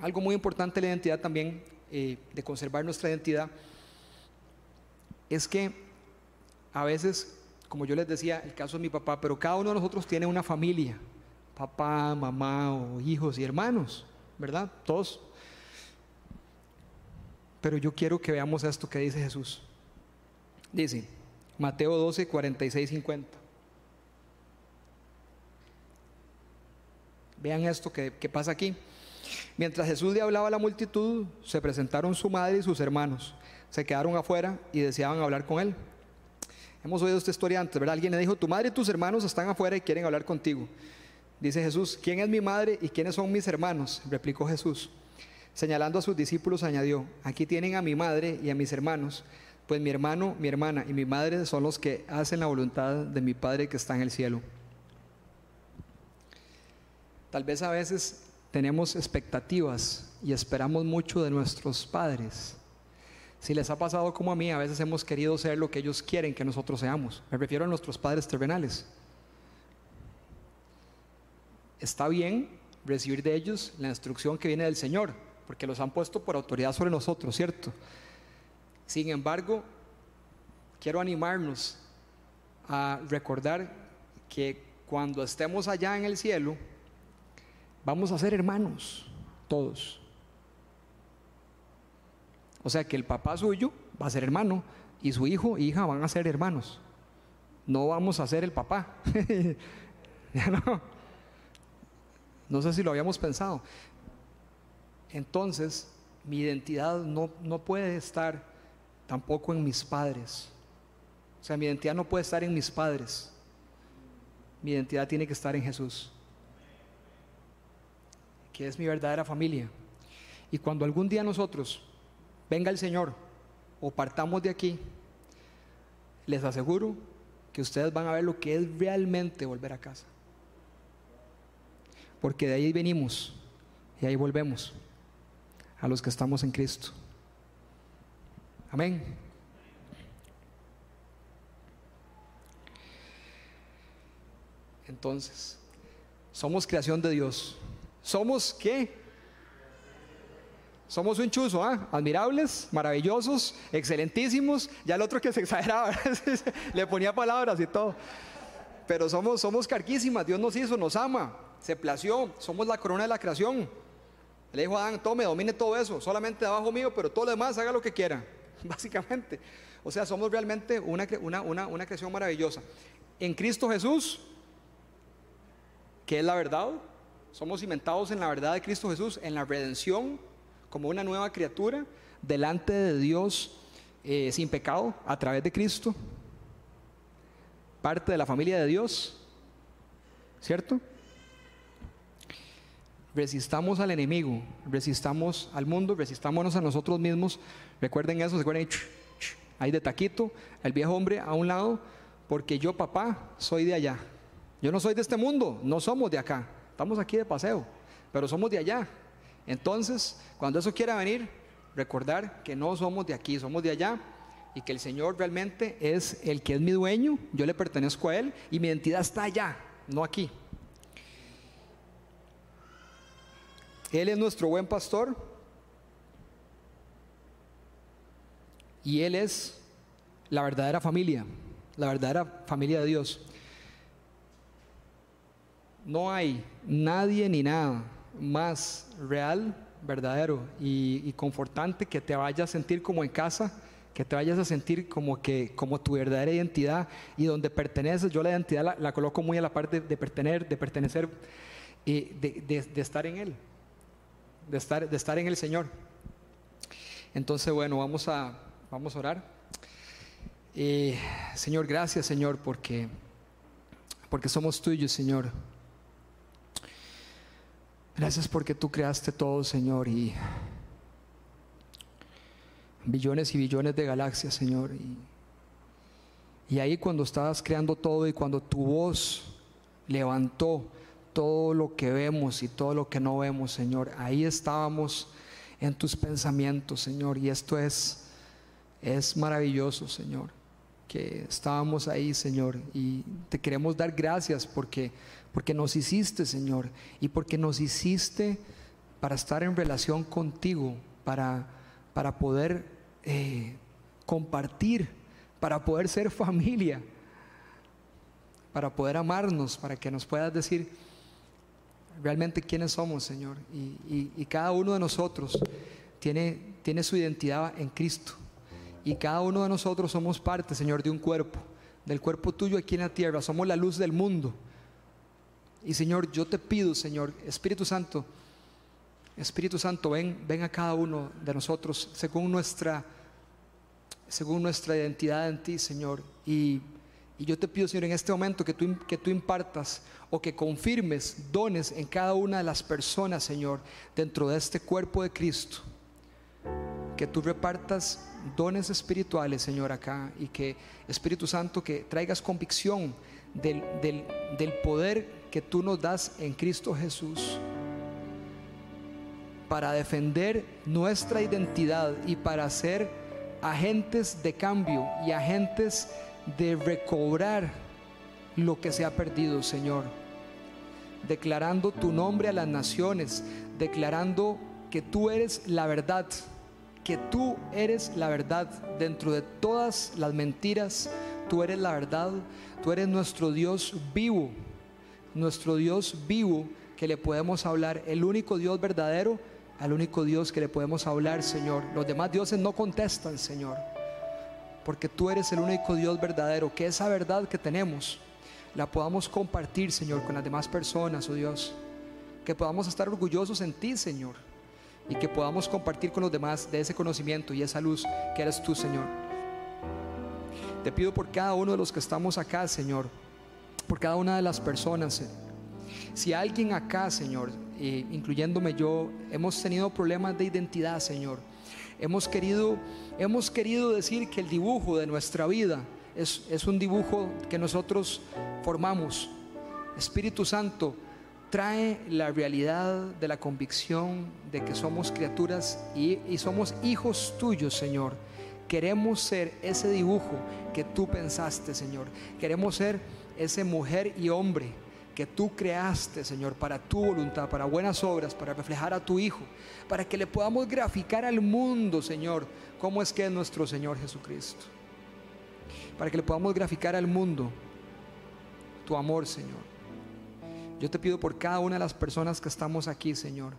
Algo muy importante de la identidad también, eh, de conservar nuestra identidad, es que a veces, como yo les decía, el caso de mi papá, pero cada uno de nosotros tiene una familia, papá, mamá o hijos y hermanos, ¿verdad? Todos. Pero yo quiero que veamos esto que dice Jesús. Dice, Mateo 12, 46, 50. Vean esto que, que pasa aquí. Mientras Jesús le hablaba a la multitud, se presentaron su madre y sus hermanos. Se quedaron afuera y deseaban hablar con él. Hemos oído esta historia antes, ¿verdad? Alguien le dijo, tu madre y tus hermanos están afuera y quieren hablar contigo. Dice Jesús, ¿quién es mi madre y quiénes son mis hermanos? Replicó Jesús. Señalando a sus discípulos, añadió, aquí tienen a mi madre y a mis hermanos, pues mi hermano, mi hermana y mi madre son los que hacen la voluntad de mi Padre que está en el cielo. Tal vez a veces tenemos expectativas y esperamos mucho de nuestros padres si les ha pasado como a mí, a veces hemos querido ser lo que ellos quieren que nosotros seamos. Me refiero a nuestros padres terrenales. Está bien recibir de ellos la instrucción que viene del Señor, porque los han puesto por autoridad sobre nosotros, ¿cierto? Sin embargo, quiero animarnos a recordar que cuando estemos allá en el cielo, vamos a ser hermanos, todos. O sea que el papá suyo va a ser hermano y su hijo e hija van a ser hermanos. No vamos a ser el papá. no. no sé si lo habíamos pensado. Entonces, mi identidad no, no puede estar tampoco en mis padres. O sea, mi identidad no puede estar en mis padres. Mi identidad tiene que estar en Jesús, que es mi verdadera familia. Y cuando algún día nosotros venga el Señor o partamos de aquí, les aseguro que ustedes van a ver lo que es realmente volver a casa. Porque de ahí venimos y ahí volvemos a los que estamos en Cristo. Amén. Entonces, Somos creación de Dios. ¿Somos qué? Somos un chuzo, ¿ah? admirables, maravillosos, excelentísimos. Ya el otro que se exageraba, le ponía palabras y todo. Pero somos, somos carquísimas, Dios nos hizo, nos ama, se plació, somos la corona de la creación. Le dijo a Adán, tome, domine todo eso, solamente debajo mío, pero todo lo demás haga lo que quiera, básicamente. O sea, somos realmente una, una, una creación maravillosa. En Cristo Jesús, que es la verdad, somos cimentados en la verdad de Cristo Jesús, en la redención como una nueva criatura delante de Dios eh, sin pecado a través de Cristo, parte de la familia de Dios, ¿cierto? Resistamos al enemigo, resistamos al mundo, resistámonos a nosotros mismos. Recuerden eso, recuerden ahí de taquito, el viejo hombre a un lado, porque yo papá soy de allá. Yo no soy de este mundo, no somos de acá, estamos aquí de paseo, pero somos de allá. Entonces, cuando eso quiera venir, recordar que no somos de aquí, somos de allá y que el Señor realmente es el que es mi dueño, yo le pertenezco a Él y mi identidad está allá, no aquí. Él es nuestro buen pastor y Él es la verdadera familia, la verdadera familia de Dios. No hay nadie ni nada más real, verdadero y, confortante que te vayas a sentir como en casa, que te vayas a sentir como que como tu verdadera identidad y donde perteneces. Yo la identidad la, coloco muy a la parte de, pertenecer, de pertenecer y de, estar en Él, de estar, de estar en el Señor. Entonces, bueno, vamos a, vamos a orar. Eh, Señor, gracias, Señor, porque, porque somos tuyos, Señor. Gracias porque tú creaste todo, Señor, y billones y billones de galaxias, Señor. Y, y ahí cuando estabas creando todo y cuando tu voz levantó todo lo que vemos y todo lo que no vemos, Señor, ahí estábamos en tus pensamientos, Señor. Y esto es, es maravilloso, Señor, que estábamos ahí, Señor. Y te queremos dar gracias porque porque nos hiciste, Señor, y porque nos hiciste para estar en relación contigo, para, para poder eh, compartir, para poder ser familia, para poder amarnos, para que nos puedas decir realmente quiénes somos, Señor. Y, cada uno de nosotros tiene, tiene su identidad en Cristo. Y cada uno de nosotros somos parte, Señor, de un cuerpo, del cuerpo tuyo aquí en la tierra. Somos la luz del mundo. Y Señor, yo te pido, Señor, Espíritu Santo, Espíritu Santo, ven, ven a cada uno de nosotros según nuestra, según nuestra identidad en ti, Señor. Y, yo te pido, Señor, en este momento que tú, que tú impartas o que confirmes dones en cada una de las personas, Señor, dentro de este cuerpo de Cristo. Que tú repartas dones espirituales, Señor, acá. Y que, Espíritu Santo, que traigas convicción del, del, del poder que tú nos das en Cristo Jesús para defender nuestra identidad y para ser agentes de cambio y agentes de recobrar lo que se ha perdido, Señor. Declarando tu nombre a las naciones, declarando que tú eres la verdad, que tú eres la verdad dentro de todas las mentiras, tú eres la verdad, tú eres nuestro Dios vivo nuestro Dios vivo que le podemos hablar, el único Dios verdadero, al único Dios que le podemos hablar, Señor. Los demás dioses no contestan, Señor, porque tú eres el único Dios verdadero, que esa verdad que tenemos la podamos compartir, Señor, con las demás personas, oh Dios. Que podamos estar orgullosos en ti, Señor, y que podamos compartir con los demás de ese conocimiento y esa luz que eres tú, Señor. Te pido por cada uno de los que estamos acá, Señor por cada una de las personas. Si alguien acá, Señor, eh, incluyéndome yo, hemos tenido problemas de identidad, Señor, hemos querido, hemos querido decir que el dibujo de nuestra vida es, es un dibujo que nosotros formamos. Espíritu Santo, trae la realidad de la convicción de que somos criaturas y, y, somos hijos tuyos, Señor. Queremos ser ese dibujo que tú pensaste, Señor. Queremos ser ese mujer y hombre que tú creaste, Señor, para tu voluntad, para buenas obras, para reflejar a tu Hijo, para que le podamos graficar al mundo, Señor, cómo es que es nuestro Señor Jesucristo. Para que le podamos graficar al mundo tu amor, Señor. Yo te pido por cada una de las personas que estamos aquí, Señor,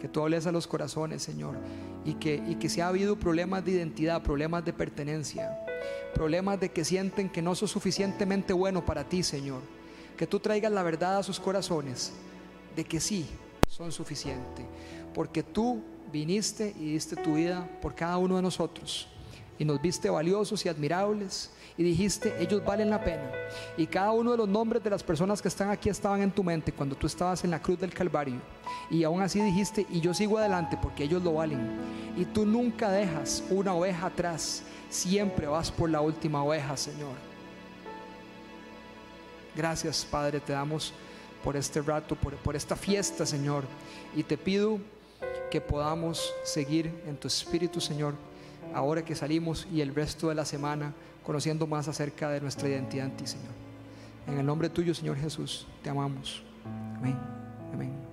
que tú hables a los corazones, Señor, y que, y que si ha habido problemas de identidad, problemas de pertenencia, problemas de que sienten que no sos suficientemente bueno para ti, Señor, que tú traigas la verdad a sus corazones de que sí, son suficientes, porque tú viniste y diste tu vida por cada uno de nosotros y nos viste valiosos y admirables y dijiste, ellos valen la pena. Y cada uno de los nombres de las personas que están aquí estaban en tu mente cuando tú estabas en la cruz del Calvario. Y aún así dijiste, y yo sigo adelante porque ellos lo valen. Y tú nunca dejas una oveja atrás, siempre vas por la última oveja, Señor. Gracias, Padre, te damos por este rato, por, esta fiesta, Señor. Y te pido que podamos seguir en tu espíritu, Señor, ahora que salimos y el resto de la semana conociendo más acerca de nuestra identidad en ti, Señor. En el nombre tuyo, Señor Jesús, te amamos. Amén. Amén.